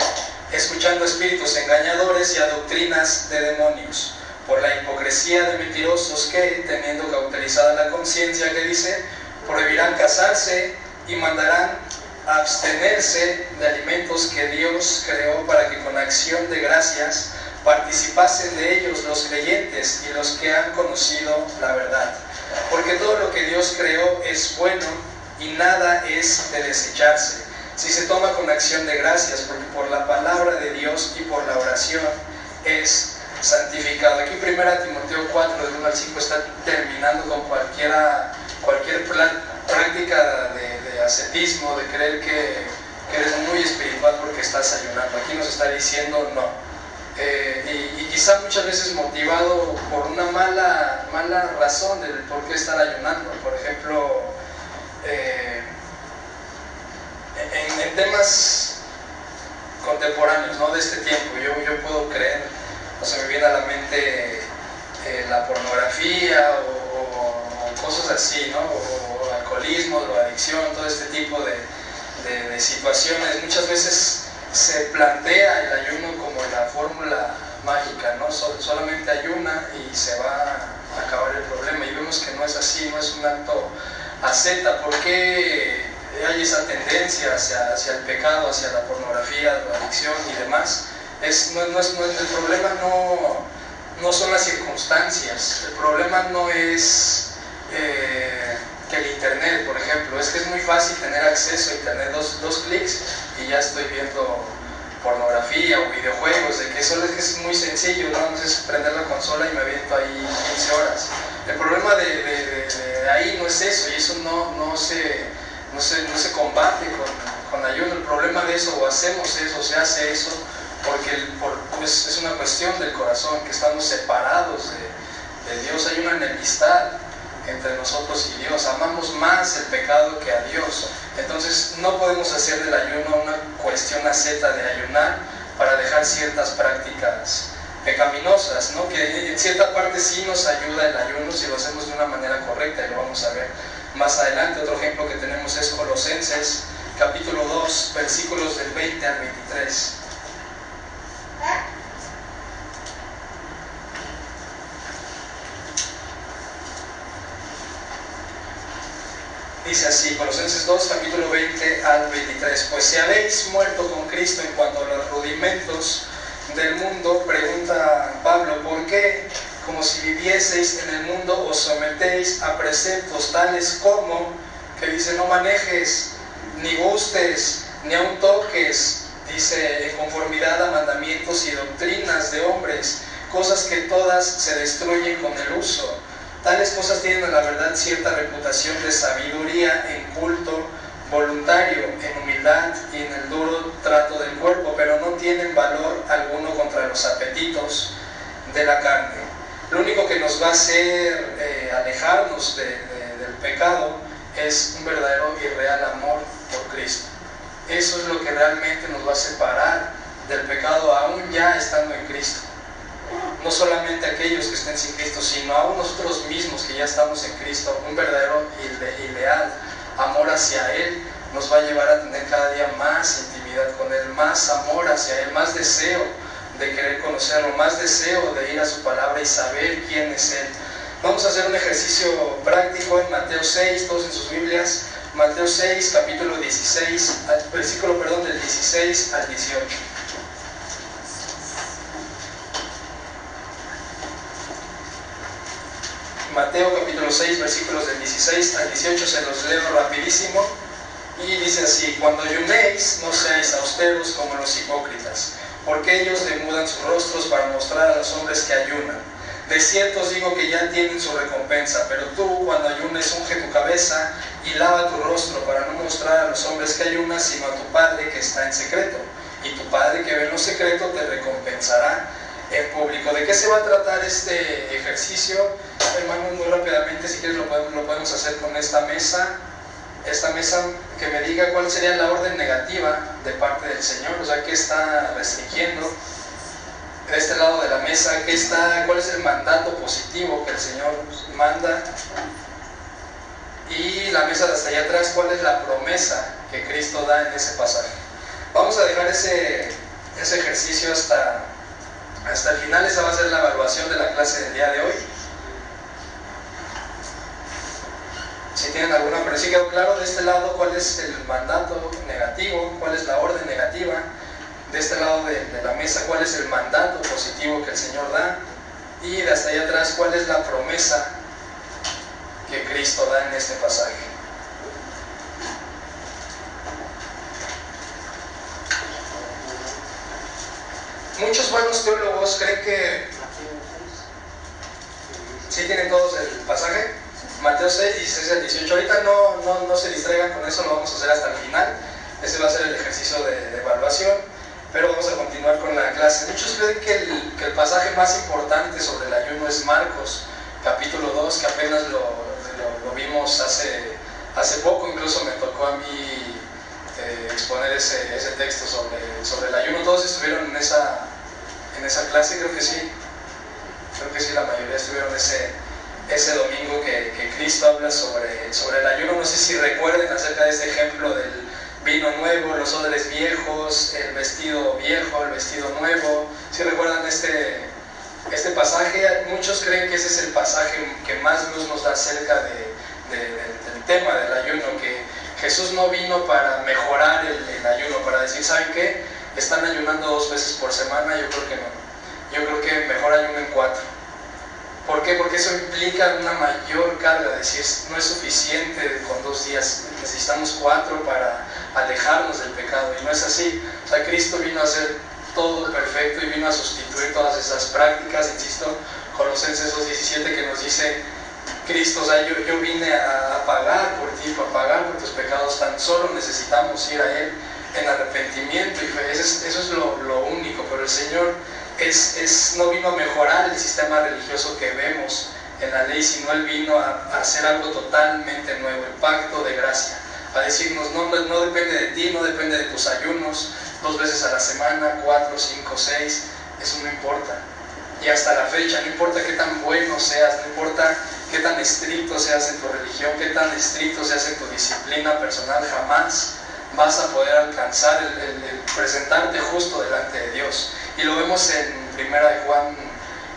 escuchando espíritus engañadores y a doctrinas de demonios por la hipocresía de mentirosos que, teniendo cauterizada la conciencia que dice, prohibirán casarse y mandarán abstenerse de alimentos que Dios creó para que con acción de gracias participasen de ellos los creyentes y los que han conocido la verdad. Porque todo lo que Dios creó es bueno y nada es de desecharse si se toma con acción de gracias, porque por la palabra de Dios y por la oración es santificado. Aquí primera Timoteo 4, del 1 al 5, está terminando con cualquiera, cualquier práctica de, ascetismo, de creer que, eres muy espiritual porque estás ayunando. Aquí nos está diciendo no. Eh, y, y, quizá muchas veces motivado por una mala, mala razón del por qué estar ayunando. Por ejemplo, eh, en, en, temas contemporáneos ¿no? de este tiempo, yo, yo puedo creer o se me viene a la mente eh, la pornografía o, o, o, cosas así, ¿no? O, alcoholismo, drogadicción, todo este tipo de, de, situaciones. Muchas veces se plantea el ayuno como la fórmula mágica, ¿no? Sol, solamente ayuna y se va a acabar el problema. Y vemos que no es así, no es un acto asceta. ¿Por qué hay esa tendencia hacia, hacia el pecado, hacia la pornografía, la adicción y demás? Es, no, no es, no, el problema no, son las circunstancias, el problema no es eh, que el Internet, por ejemplo, es que es muy fácil tener acceso a Internet, dos, dos clics y ya estoy viendo pornografía o videojuegos, de que solo es que es muy sencillo, ¿no? es prender la consola y me aviento ahí 15 horas. El problema de, de, de, de ahí no es eso, y eso no, no, se, no, se, no se combate con, con ayuno. El problema de eso, o hacemos eso, o se hace eso, porque es una cuestión del corazón, que estamos separados de, de, Dios, hay una enemistad entre nosotros y Dios, amamos más el pecado que a Dios, entonces no podemos hacer del ayuno una cuestión asceta de ayunar para dejar ciertas prácticas pecaminosas, ¿no? que en cierta parte sí nos ayuda el ayuno si lo hacemos de una manera correcta y lo vamos a ver más adelante. Otro ejemplo que tenemos es Colosenses capítulo 2 versículos del 20 al 23. Dice así, Colosenses 2, capítulo 20 al 23. Pues si habéis muerto con Cristo en cuanto a los rudimentos del mundo, pregunta Pablo, ¿por qué? Como si vivieseis en el mundo, os sometéis a preceptos tales como, que dice, no manejes, ni gustes, ni aun toques, dice, en conformidad a mandamientos y doctrinas de hombres, cosas que todas se destruyen con el uso. Tales cosas tienen la verdad cierta reputación de sabiduría en culto voluntario, en humildad y en el duro trato del cuerpo, pero no tienen valor alguno contra los apetitos de la carne. Lo único que nos va a hacer eh, alejarnos de- del pecado es un verdadero y real amor por Cristo. Eso es lo que realmente nos va a separar del pecado aún ya estando en Cristo. No solamente aquellos que estén sin Cristo, sino aún nosotros mismos que ya estamos en Cristo, un verdadero y, le- y leal amor hacia Él nos va a llevar a tener cada día más intimidad con Él, más amor hacia Él, más deseo de querer conocerlo, más deseo de ir a su palabra y saber quién es Él. Vamos a hacer un ejercicio práctico en Mateo 6, todos en sus Biblias. Mateo 6, capítulo 16, al- versículo, perdón, del 16 al 18. Mateo capítulo 6, versículos del 16 al 18, se los leo rapidísimo. Y dice así, cuando ayunéis, no seáis austeros como los hipócritas, porque ellos demudan sus rostros para mostrar a los hombres que ayunan. De cierto os digo que ya tienen su recompensa, pero tú cuando ayunes unge tu cabeza y lava tu rostro para no mostrar a los hombres que ayunas, sino a tu Padre que está en secreto. Y tu Padre que ve en lo secreto te recompensará público. ¿De qué se va a tratar este ejercicio? Hermanos, muy rápidamente, si quieres lo podemos, lo podemos hacer con esta mesa. Esta mesa que me diga cuál sería la orden negativa de parte del Señor, o sea, qué está restringiendo de este lado de la mesa, qué está, cuál es el mandato positivo que el Señor manda. Y la mesa de hasta allá atrás, cuál es la promesa que Cristo da en ese pasaje. Vamos a dejar ese, ese ejercicio hasta, hasta el final, esa va a ser la evaluación de la clase del día de hoy. Si tienen alguna, pero sí quedó claro de este lado cuál es el mandato negativo, cuál es la orden negativa, de este lado de, de la mesa cuál es el mandato positivo que el Señor da y de hasta allá atrás cuál es la promesa que Cristo da en este pasaje. Muchos buenos teólogos creen que ¿Sí tienen todos el pasaje? Mateo 6, 16 al 18. Ahorita no, no, no se distraigan con eso, lo vamos a hacer hasta el final. Ese va a ser el ejercicio de, evaluación, pero vamos a continuar con la clase. Muchos creen que el, que el pasaje más importante sobre el ayuno es Marcos, capítulo 2, que apenas lo, lo, lo vimos hace, hace poco, incluso me tocó a mí exponer ese, ese texto sobre, sobre el ayuno. Todos estuvieron en esa, en esa clase, creo que sí. Creo que sí, la mayoría estuvieron ese, ese domingo que, que Cristo habla sobre, sobre el ayuno. No sé si recuerden acerca de este ejemplo del vino nuevo, los odres viejos, el vestido viejo, el vestido nuevo. Si recuerdan este, este pasaje, muchos creen que ese es el pasaje que más luz nos da acerca de, de, de, del tema del ayuno, que Jesús no vino para mejorar el, ayuno, para decir, ¿saben qué? Están ayunando dos veces por semana, yo creo que no yo creo que mejor ayuno en cuatro. ¿Por qué? Porque eso implica una mayor carga, decir, no es suficiente con dos días, necesitamos cuatro para alejarnos del pecado, y no es así. O sea, Cristo vino a hacer todo perfecto y vino a sustituir todas esas prácticas, insisto, Colosenses 2.17 que nos dice, Cristo, o sea, yo, vine a, pagar por ti, a pagar por tus pecados, tan solo necesitamos ir a Él en arrepentimiento y fe, eso es, lo, único, pero el Señor es, no vino a mejorar el sistema religioso que vemos en la ley, sino Él vino a, a, hacer algo totalmente nuevo, el pacto de gracia, a decirnos, no, no depende de ti, no depende de tus ayunos, dos veces a la semana, cuatro, cinco, seis, eso no importa. Y hasta la fecha, no importa qué tan bueno seas, no importa qué tan estricto seas en tu religión, qué tan estricto seas en tu disciplina personal, jamás vas a poder alcanzar el, presentarte justo delante de Dios. Y lo vemos en 1 de Juan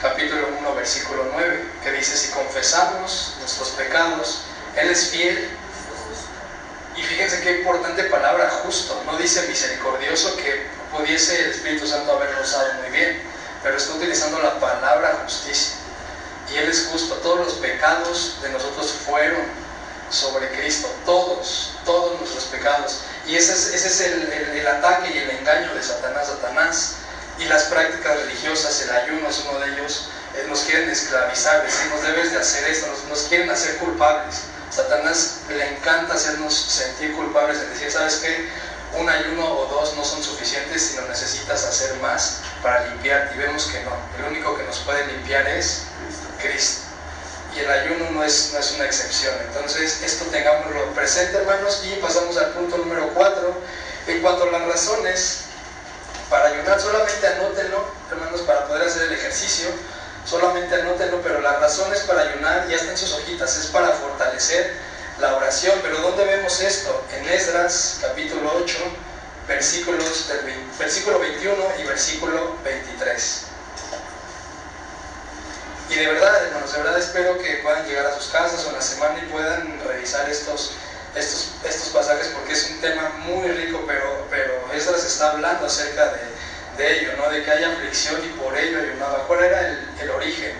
capítulo 1 versículo 9, que dice, si confesamos nuestros pecados, Él es fiel Y fíjense qué importante palabra, justo. No dice misericordioso que pudiese el Espíritu Santo haberlo usado muy bien, pero está utilizando la palabra justicia. Y Él es justo. Todos los pecados de nosotros fueron sobre Cristo. Todos, todos nuestros pecados. Y ese es, ese es el, el- ataque y el engaño de Satanás. Satanás y las prácticas religiosas, el ayuno es uno de ellos, eh, nos quieren esclavizar, decimos debes de hacer esto, nos, nos quieren hacer culpables. Satanás le encanta hacernos sentir culpables, de decir, ¿sabes qué? Un ayuno o dos no son suficientes, sino necesitas hacer más para limpiar. Y vemos que no, el único que nos puede limpiar es Cristo. Y el ayuno no es, no es una excepción. Entonces, esto tengámoslo presente, hermanos, y pasamos al punto número cuatro. En cuanto a las razones para ayunar, solamente anótenlo, hermanos, para poder hacer el ejercicio. Solamente anótenlo, pero las razones para ayunar ya están sus hojitas, es para fortalecer la oración. Pero ¿dónde vemos esto? En Esdras, capítulo 8, versículos del, versículo 21 y versículo 23. De verdad, hermanos, de verdad espero que puedan llegar a sus casas o en la semana y puedan revisar estos, estos, estos pasajes porque es un tema muy rico, pero, pero Esdras está hablando acerca de, de ello, ¿no? de que hay aflicción y por ello ayunaba. ¿Cuál era el, el origen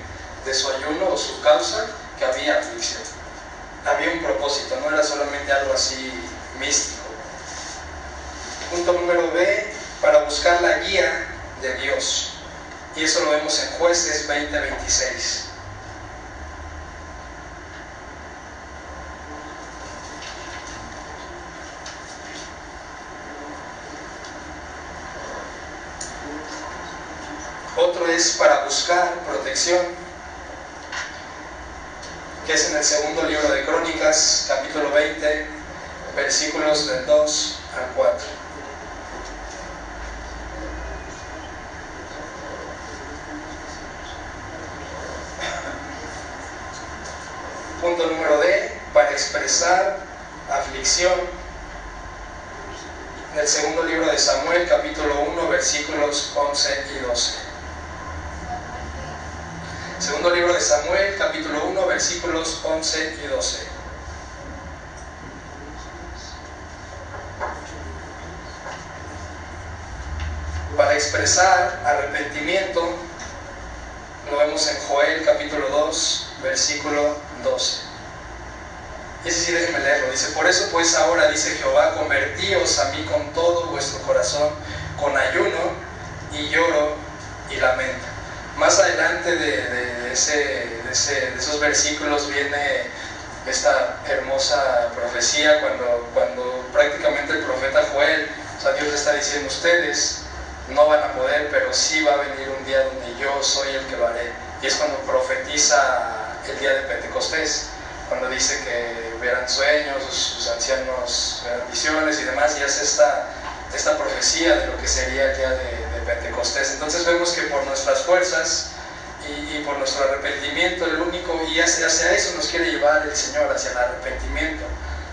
de su ayuno o su causa? Que había aflicción. Había un propósito, no era solamente algo así místico. Punto número B, para buscar la guía de Dios. Y eso lo vemos en jueces 20:26. Otro es para buscar protección, que es en el segundo libro de Crónicas, capítulo 20, versículos del 2 al 4. Punto número D, expresar aflicción. En el segundo libro de Samuel, capítulo 1, versículos 11 y 12. Segundo libro de Samuel, capítulo 1, versículos 11 y 12. Para expresar arrepentimiento, lo vemos en Joel capítulo 2, versículo 12. Y ese sí déjenme leerlo. Dice, por eso pues ahora, dice Jehová, convertíos a mí con todo vuestro corazón, con ayuno y lloro y lamento. Más adelante de, de- ese, de, ese- de esos versículos viene esta hermosa profecía cuando, cuando prácticamente el profeta Joel, o sea, Dios le está diciendo, ustedes no van a poder, pero sí va a venir un día donde yo soy el que lo haré. Y es cuando profetiza el día de Pentecostés, cuando dice que verán sueños, sus ancianos visiones y demás, y hace esta, esta profecía de lo que sería día de, de Pentecostés. Entonces vemos que por nuestras fuerzas y, y por nuestro arrepentimiento, el único, y hacia, hacia eso nos quiere llevar el Señor, hacia el arrepentimiento.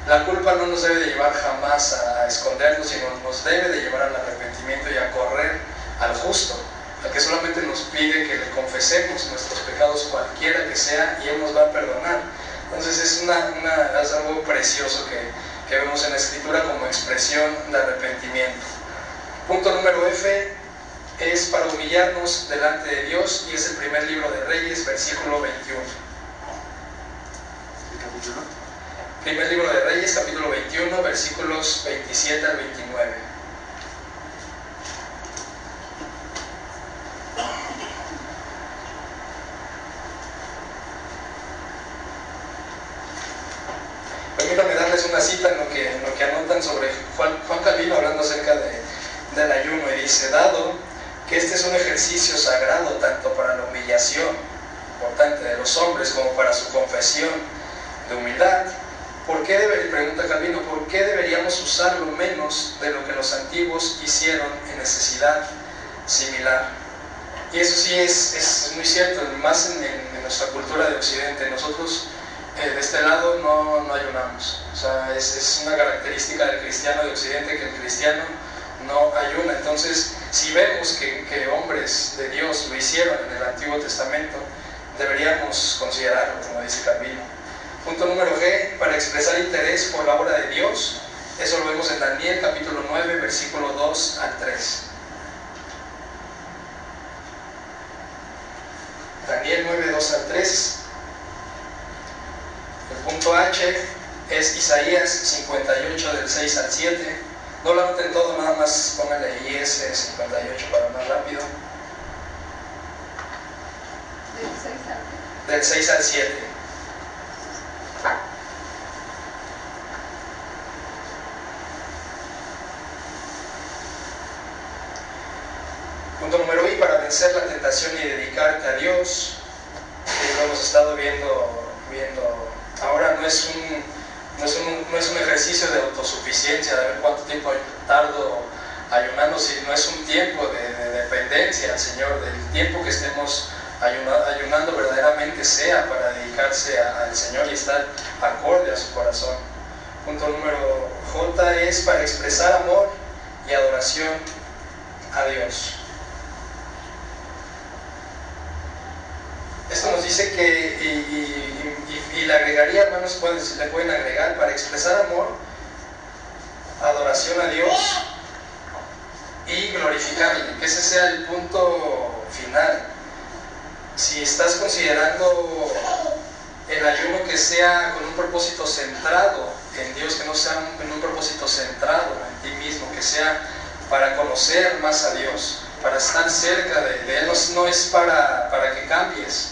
La culpa no nos debe de llevar jamás a escondernos, sino nos debe de llevar al arrepentimiento y a correr al justo, al que solamente nos pide que le confesemos nuestros pecados cualquiera que sea y Él nos va a perdonar. Entonces es, una, una- es algo precioso que, que vemos en la escritura como expresión de arrepentimiento. Punto número F es para humillarnos delante de Dios y es el primer libro de Reyes, versículo 21. ¿Qué capítulo? Primer libro de Reyes, capítulo 21, versículos 27 al 29. Permítanme darles una cita en lo que, anotan sobre Juan, Juan Calvino hablando acerca de, del ayuno y dice, dado que este es un ejercicio sagrado tanto para la humillación importante de los hombres como para su confesión de humildad, ¿por qué debe, pregunta Calvino, ¿por qué deberíamos usarlo menos de lo que los antiguos hicieron en necesidad similar? Y eso sí es, muy cierto, más en nuestra cultura de Occidente. Nosotros de este lado no, no ayunamos. O sea, es, es una característica del cristiano de Occidente que el cristiano no ayuna. Entonces, si vemos que, que hombres de Dios lo hicieron en el Antiguo Testamento, deberíamos considerarlo, como dice Calvino. Punto número G, para expresar interés por la obra de Dios Eso lo vemos en Daniel capítulo 9, versículo 2 al 3. Daniel 9, 2 al 3. Punto H es Isaías 58 del 6 al 7. No lo anoten todo, nada más pónganle IS 58 para más rápido. Del 6 al 7. Punto número I, para vencer la tentación y dedicarte a Dios. Y lo hemos estado viendo, viendo ahora no es un, no es un, no es un ejercicio de autosuficiencia, de ver cuánto tiempo tardo ayunando, sino es un tiempo de, de dependencia al Señor, del tiempo que estemos ayunando, ayunando verdaderamente sea para dedicarse al Señor y estar acorde a su corazón. Punto número J es para expresar amor y adoración a Dios. Esto nos dice que, y- le agregaría, hermanos, pueden- le pueden agregar, para expresar amor, adoración a Dios y glorificarle, que ese sea el punto final. Si estás considerando el ayuno que sea con un propósito centrado en Dios, que no sea en un propósito centrado en ti mismo, que sea para conocer más a Dios, para estar cerca de, Él, no, no es para, para que cambies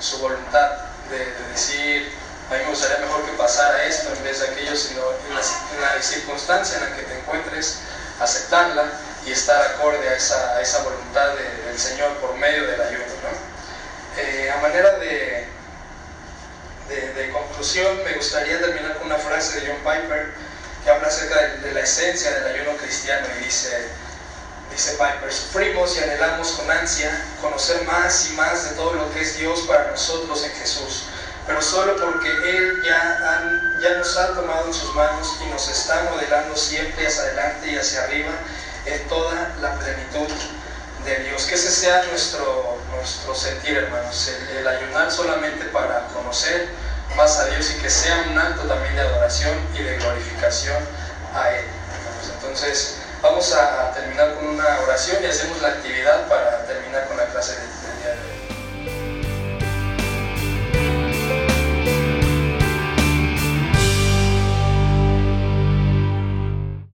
su voluntad, de, de decir, a mí me gustaría mejor que pasara esto en vez de aquello, sino en la, en la circunstancia en la que te encuentres, aceptarla y estar acorde a esa, a esa voluntad de- del Señor por medio del ayuno. ¿no? Eh, a manera de, de, de conclusión, me gustaría terminar con una frase de John Piper que habla acerca de, la esencia del ayuno cristiano y dice, dice Piper, sufrimos y anhelamos con ansia conocer más y más de todo lo que es Dios para nosotros en Jesús, pero solo porque Él ya, nos ha tomado en sus manos y nos está modelando siempre hacia adelante y hacia arriba en toda la plenitud de Dios. Que ese sea nuestro, nuestro sentir, hermanos, el, ayunar solamente para conocer más a Dios y que sea un acto también de adoración y de glorificación a Él. Entonces, vamos a terminar con una oración y hacemos la actividad para terminar con la clase de